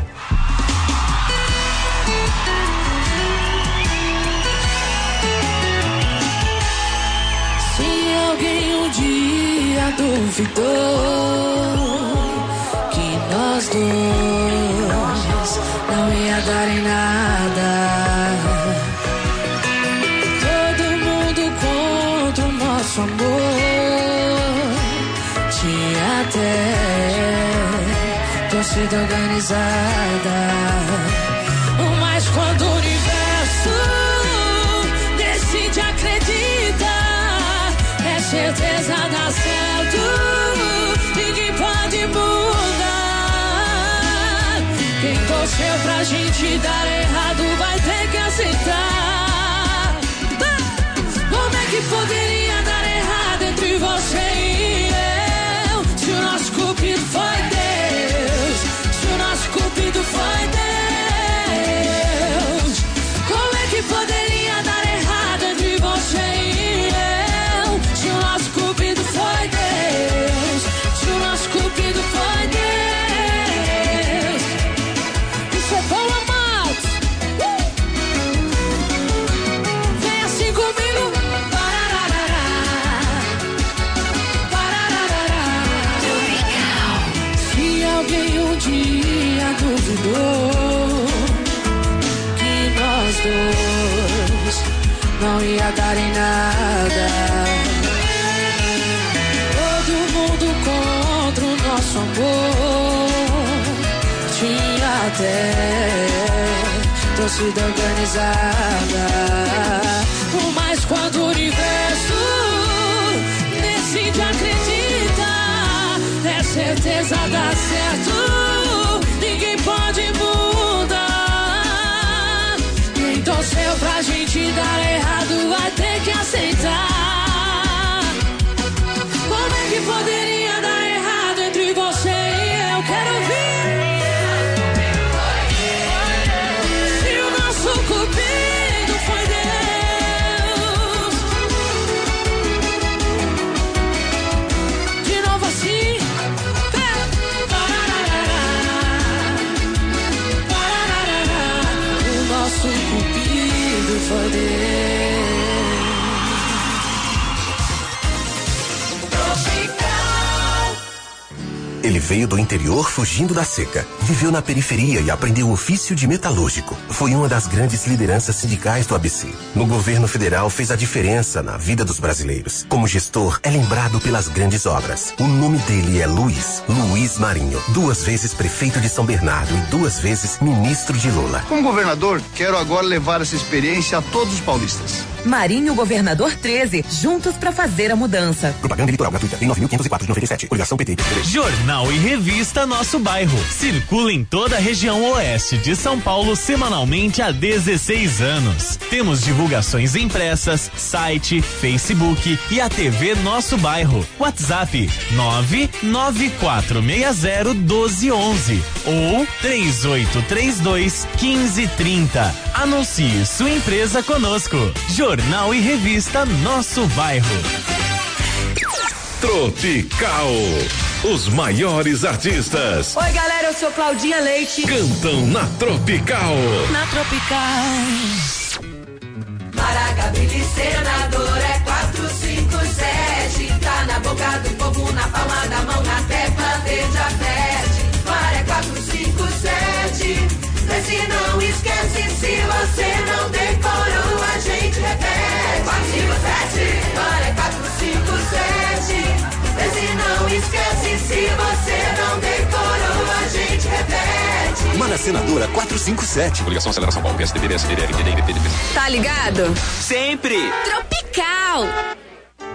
Dia duvidou que nós dois não ia dar em nada, todo mundo contra o nosso amor, tinha até torcida organizada. Certeza dá certo. Ninguém pode mudar. Quem torceu pra gente dar errado vai ter que aceitar. Como é que poderia torcida organizada. Mas quando veio do interior fugindo da seca. Viveu na periferia e aprendeu o ofício de metalúrgico. Foi uma das grandes lideranças sindicais do ABC. No governo federal fez a diferença na vida dos brasileiros. Como gestor, é lembrado pelas grandes obras. O nome dele é Luiz, Luiz Marinho. Duas vezes prefeito de São Bernardo e duas vezes ministro de Lula. Como governador, quero agora levar essa experiência a todos os paulistas. Marinho Governador 13, juntos pra fazer a mudança. Propaganda eleitoral gratuita em 9.504 de 97. Obrigação PT. Jornal e revista Nosso Bairro. Circula em toda a região oeste de São Paulo semanalmente há 16 anos. Temos divulgações impressas, site, Facebook e a TV Nosso Bairro. WhatsApp 994601211 ou 3832 1530. Anuncie sua empresa conosco. Jornal e revista Nosso Bairro. Tropical. Os maiores artistas Oi, galera, eu sou Claudinha Leite. cantam na Tropical. Na Tropical. Maracabili senador é 457. Tá na boca do povo, na palma da mão, na tecla veja fete. Mar é 457. Vê se não esquece, se você não decorou, a gente repete. 457. Mana Senadora 457. Coligação Aceleração Paulo, PSDB, PSDB, PDB. Tá ligado? Sempre. Tropical.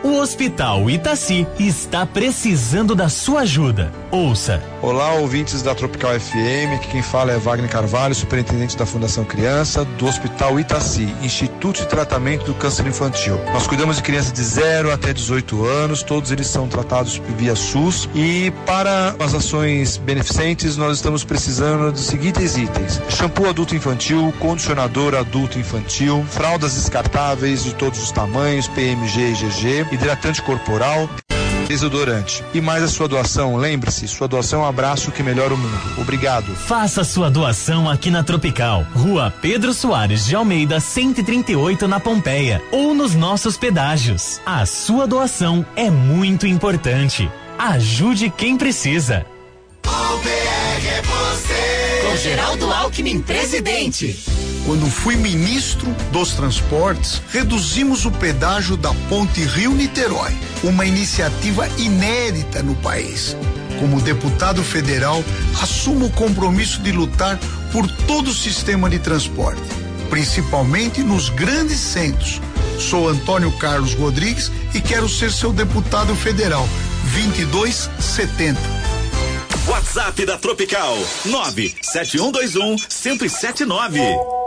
O Hospital Itaci está precisando da sua ajuda. Ouça. Olá, ouvintes da Tropical FM. Aqui quem fala é Wagner Carvalho, superintendente da Fundação Criança, do Hospital Itaci, Instituto Instituto de Tratamento do Câncer Infantil. Nós cuidamos de crianças de 0 até 18 anos, todos eles são tratados via SUS. E para as ações beneficentes nós estamos precisando dos seguintes itens: shampoo adulto infantil, condicionador adulto infantil, fraldas descartáveis de todos os tamanhos, PMG e GG, hidratante corporal, desodorante. E mais a sua doação, lembre-se, sua doação é um abraço que melhora o mundo. Obrigado. Faça sua doação aqui na Tropical, Rua Pedro Soares de Almeida, 138 na Pompeia, ou nos nossos pedágios. A sua doação é muito importante. Ajude quem precisa. O BR é você. Com Geraldo Alckmin, presidente. Quando fui ministro dos transportes, reduzimos o pedágio da Ponte Rio-Niterói, uma iniciativa inédita no país. Como deputado federal, assumo o compromisso de lutar por todo o sistema de transporte, principalmente nos grandes centros. Sou Antônio Carlos Rodrigues e quero ser seu deputado federal. 2270. WhatsApp da Tropical 97121 1079.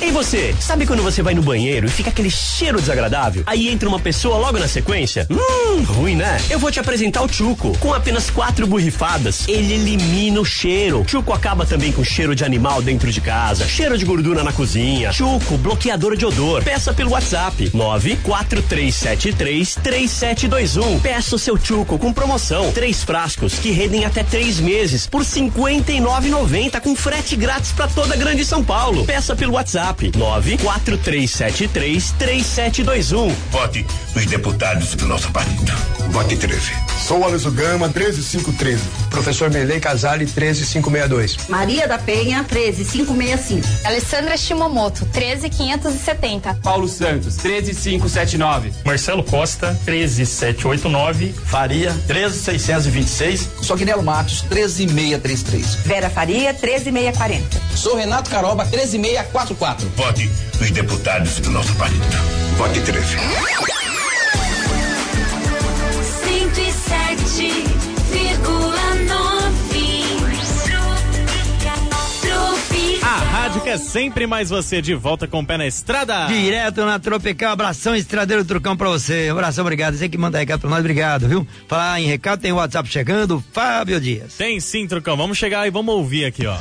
Ei você, sabe quando você vai no banheiro e fica aquele cheiro desagradável? Aí entra uma pessoa logo na sequência? Hum, ruim, né? Eu vou te apresentar o Chuco. Com apenas quatro borrifadas, ele elimina o cheiro. Chuco acaba também com cheiro de animal dentro de casa, cheiro de gordura na cozinha. Chuco, bloqueador de odor. Peça pelo WhatsApp 943733721. Peça o seu Chuco com promoção. Três frascos que rendem até três meses por R$ 59,90 com frete grátis para toda a Grande São Paulo. Peça pelo WhatsApp 943733721. Vote nos deputados do nosso partido. Vote 13. Sou Alisson Gama, 13513. Professor Melei Casale, 13562. Maria da Penha, 13565. Alessandra Shimomoto, 13570. Paulo Santos, 13579. Marcelo Costa, 13789. Faria, 13626. Sognelo Matos, 13633. Vera Faria, 13640. Sou Renato Caroba, 13644. Vote nos deputados do nosso partido. Vote 13. 107,9 A rádio que é sempre mais você, de volta com o pé na estrada. Direto na Tropical, abração estradeiro trucão pra você. Abração, obrigado. Você que manda recado pra nós, obrigado, viu? Falar em recado, tem o WhatsApp chegando, Fábio Dias. Tem sim, trucão. Vamos chegar e vamos ouvir aqui, ó.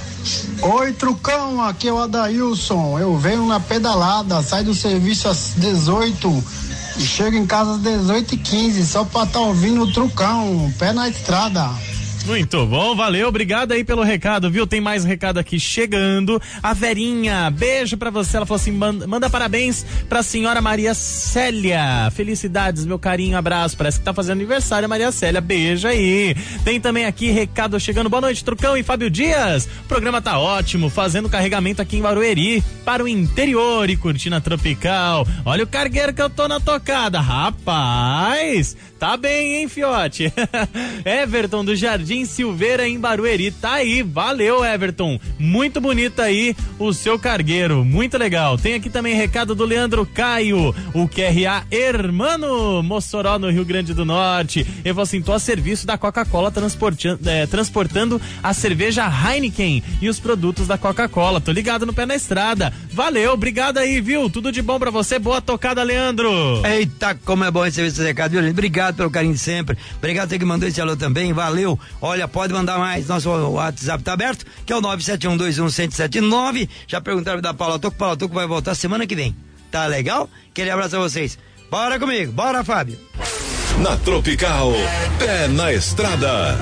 Oi, Trucão, aqui é o Adailson. Eu venho na pedalada, saio do serviço às 18 e chego em casa às 18 e 15 só pra estar tá ouvindo o Trucão, pé na estrada. Muito bom, valeu, obrigado aí pelo recado, viu? Tem mais recado aqui chegando. A Verinha, beijo pra você. Ela falou assim: manda, manda parabéns pra senhora Maria Célia. Felicidades, meu carinho, abraço. Parece que tá fazendo aniversário, Maria Célia. Beijo aí. Tem também aqui recado chegando. Boa noite, Trucão e Fábio Dias. O programa tá ótimo, fazendo carregamento aqui em Barueri para o interior e curtindo a tropical. Olha o cargueiro que eu tô na tocada, rapaz. Tá bem, hein, fiote? Everton do Jardim Silveira em Barueri. Tá aí, valeu, Everton. Muito bonito aí o seu cargueiro, muito legal. Tem aqui também recado do Leandro Caio, o QRA Hermano Mossoró no Rio Grande do Norte. Tô a serviço da Coca-Cola transportando, é, transportando a cerveja Heineken e os produtos da Coca-Cola. Tô ligado no pé na estrada. Valeu, obrigado aí, viu? Tudo de bom pra você. Boa tocada, Leandro. Eita, como é bom esse recado, viu? Obrigado pelo carinho de sempre. Obrigado a você que mandou esse alô também. Valeu. Olha, pode mandar mais. Nosso WhatsApp tá aberto, que é o 971211079. Já perguntaram da Paula Toco. Paula Toco vai voltar semana que vem. Tá legal? Aquele abraço a vocês. Bora comigo. Bora, Fábio. Na Tropical, pé na estrada.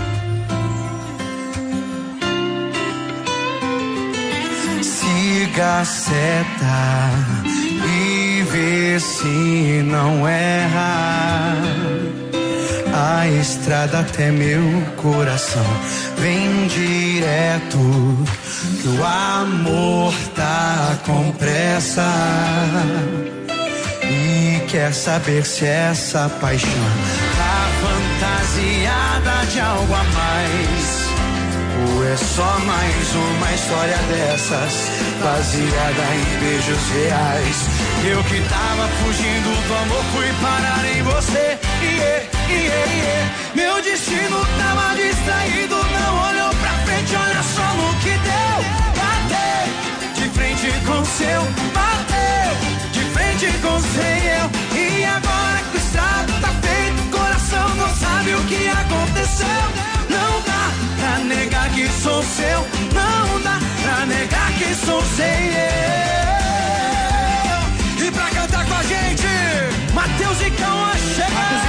Siga a seta e vê se não erra. A estrada até meu coração vem direto. Que o amor tá com pressa e quer saber se essa paixão tá fantasiada de algo a mais. Ou é só mais uma história dessas, baseada em beijos reais? Eu que tava fugindo do amor, fui parar em você. Meu destino tava distraído, não olhou pra frente, olha só no que deu. Bateu de frente com seu, bateu de frente com seu. E agora que o estrago tá feito, o coração não sabe o que aconteceu sou seu. Não dá pra negar que sou sem eu. E pra cantar com a gente, Matheus e Cauã chegando.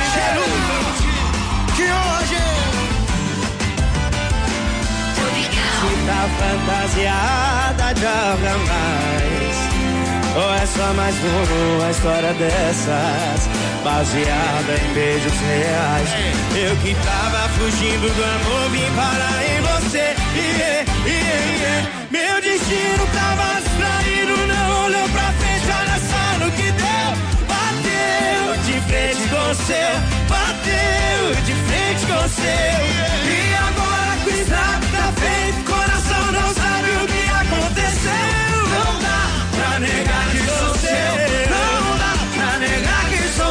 Que hoje se tá fantasiada de algo mais. Ou é só mais uma história dessas Baseada em beijos reais. Eu que tava fugindo do amor Vim parar em você. Yeah, yeah, yeah. Meu destino tava distraído Não olhou pra frente, olha só no que deu. Bateu de frente com o seu Bateu de frente com o seu. E agora que o estrago tá feito Coração não sabe o que aconteceu. Não dá pra negar que sou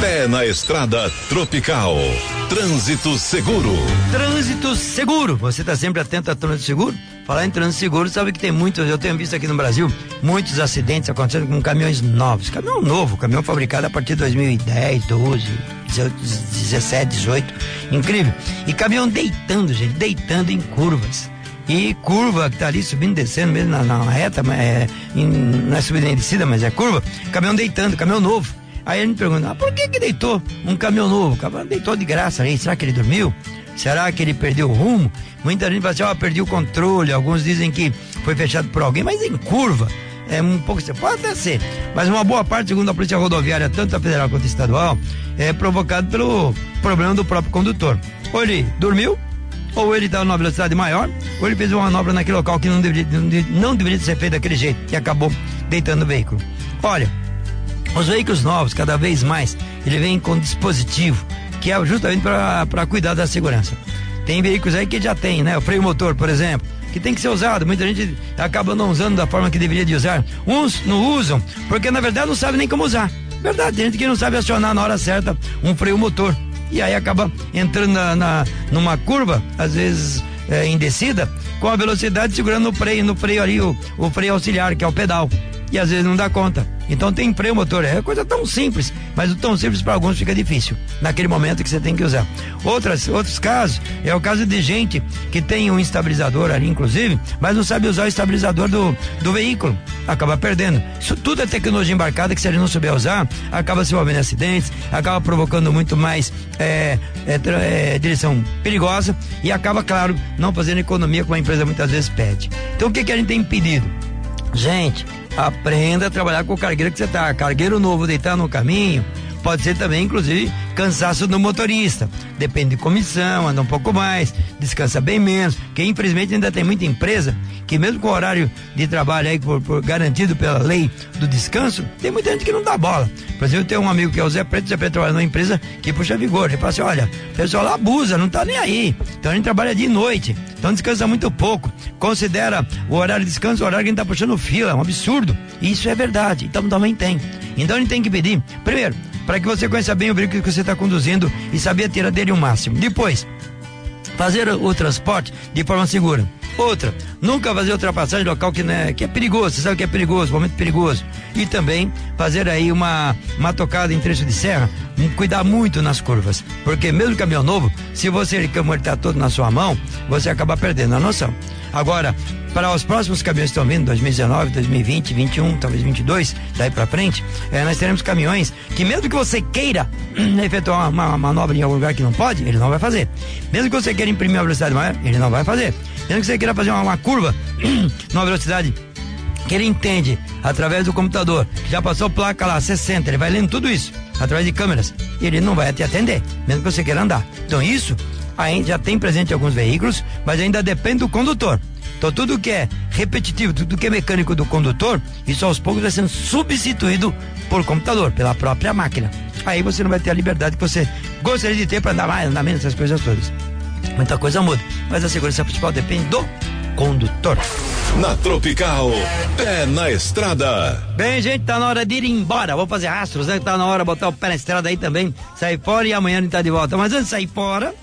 Pé na estrada tropical. Trânsito seguro. Trânsito seguro. Você está sempre atento a trânsito seguro? Falar em trânsito seguro, sabe que tem muitos, eu tenho visto aqui no Brasil, muitos acidentes acontecendo com caminhões novos. Caminhão novo, caminhão fabricado a partir de 2010, 12, 17, 18. Incrível. E caminhão deitando, gente, deitando em curvas. E curva que tá ali subindo, descendo mesmo na, na reta, é, em, não é subida nem descida, mas é curva. Caminhão deitando, caminhão novo. Aí a gente pergunta, ah, por que que deitou um caminhão novo? O deitou de graça aí, será que ele dormiu? Será que ele perdeu o rumo? Muita gente fala assim, ó, oh, perdi o controle, alguns dizem que foi fechado por alguém, mas em curva. É um pouco, pode até ser, mas uma boa parte, segundo a Polícia Rodoviária, tanto a federal quanto a estadual, é provocado pelo problema do próprio condutor. Ou ele dormiu, ou ele estava numa velocidade maior, ou ele fez uma manobra naquele local que não deveria, não deveria ser feito daquele jeito e acabou deitando o veículo. Olha, os veículos novos, cada vez mais, ele vem com dispositivo que é justamente para cuidar da segurança. Tem veículos aí que já tem, né? O freio motor, por exemplo, que tem que ser usado. Muita gente acaba não usando da forma que deveria de usar. Uns não usam, porque na verdade não sabe nem como usar. Verdade, tem gente que não sabe acionar na hora certa um freio motor. E aí acaba entrando na, na numa curva, às vezes é, em descida, com a velocidade segurando no freio, no freio ali, o, o freio auxiliar, que é o pedal. E às vezes não dá conta. Então tem freio motor, é coisa tão simples, mas o tão simples para alguns fica difícil, naquele momento que você tem que usar. Outras, outros casos, é o caso de gente que tem um estabilizador ali, inclusive, mas não sabe usar o estabilizador do, do veículo, acaba perdendo. Isso tudo é tecnologia embarcada que se ele não souber usar, acaba se envolvendo em acidentes, acaba provocando muito mais é, é, é, direção perigosa e acaba, claro, não fazendo economia como a empresa muitas vezes pede. Então o que, que a gente tem pedido? Gente, aprenda a trabalhar com o cargueiro que você tá. Cargueiro novo deitar no caminho, pode ser também, inclusive, cansaço do motorista. Depende de comissão, anda um pouco mais, descansa bem menos. Porque infelizmente ainda tem muita empresa que mesmo com o horário de trabalho aí por, por garantido pela lei do descanso, tem muita gente que não dá bola. Por exemplo, eu tenho um amigo que é o Zé Preto, Zé Preto trabalha numa empresa que puxa vigor. Ele fala assim, olha, o pessoal lá abusa, não tá nem aí. Então a gente trabalha de noite, então descansa muito pouco. Considera o horário de descanso o horário que a gente tá puxando fila, é um absurdo. Isso é verdade, então também tem. Então a gente tem que pedir, primeiro, para que você conheça bem o veículo que você está conduzindo e saber tirar dele o máximo. Depois, fazer o transporte de forma segura. Outra, nunca fazer ultrapassagem local que, né, que é perigoso, você sabe que é perigoso, momento perigoso. E também fazer aí uma, uma tocada em trecho de serra, cuidar muito nas curvas. Porque mesmo caminhão novo, se você está todo na sua mão, você acaba perdendo a noção. Agora, para os próximos caminhões que estão vindo, 2019, 2020, 21, talvez 22, daí para frente, eh, nós teremos caminhões que mesmo que você queira efetuar uma, uma manobra em algum lugar que não pode, ele não vai fazer. Mesmo que você queira imprimir uma velocidade maior, ele não vai fazer. Mesmo que você queira fazer uma, uma curva numa velocidade que ele entende através do computador, que já passou placa lá, 60, ele vai lendo tudo isso através de câmeras, e ele não vai te atender, mesmo que você queira andar. Então isso ainda já tem presente em alguns veículos, mas ainda depende do condutor. Então tudo que é repetitivo, tudo que é mecânico do condutor, isso aos poucos vai sendo substituído por computador, pela própria máquina. Aí você não vai ter a liberdade que você gostaria de ter para andar mais, andar menos, essas coisas todas. Muita coisa muda, mas a segurança principal depende do condutor. Na Tropical, pé na estrada. Bem, gente, tá na hora de ir embora. Vou fazer rastros, né? Tá na hora de botar o pé na estrada aí também. Sair fora e amanhã a gente tá de volta. Mas antes de sair fora,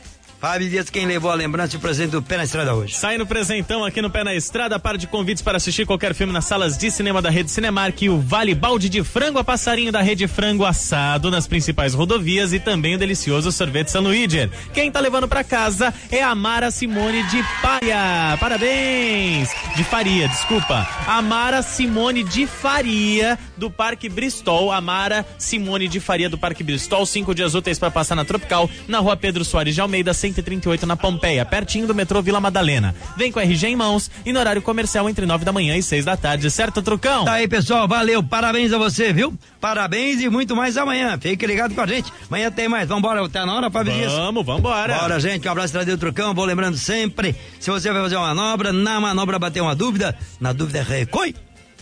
Fábio Dias, quem levou a lembrança e o presente do Pé na Estrada hoje? Sai no presentão aqui no Pé na Estrada, par de convites para assistir qualquer filme nas salas de cinema da Rede Cinemark e o Vale Balde de Frango a Passarinho da Rede Frango Assado nas principais rodovias e também o delicioso sorvete San Luigi. Quem tá levando para casa é a Mara Simone de Paia. Parabéns! De Faria, desculpa. Amara Simone de Faria do Parque Bristol. Amara Simone de Faria do Parque Bristol. Cinco dias úteis para passar na Tropical, na rua Pedro Soares de Almeida, 138 na Pompeia, pertinho do metrô Vila Madalena. Vem com a RG em mãos e no horário comercial entre nove da manhã e seis da tarde, certo, Trucão? Tá aí, pessoal, valeu, parabéns a você, viu? Parabéns e muito mais amanhã. Fique ligado com a gente. Amanhã tem mais. Vambora, tá na hora, Fábio Dias? Vamos, vambora. Bora, gente. Um abraço, Tradeiro Trucão. Vou lembrando sempre, se você vai fazer uma manobra, na manobra bater uma dúvida, na dúvida recoi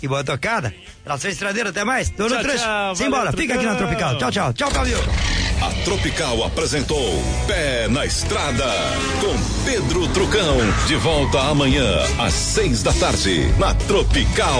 e boa tocada. Tração Estradeira, até mais. Tô no Tchau, trecho. tchau. Simbora, fica aqui na. Tropical. Tchau, tchau. Tchau, Calil. A Tropical apresentou Pé na Estrada com Pedro Trucão. De volta amanhã às seis da tarde na Tropical.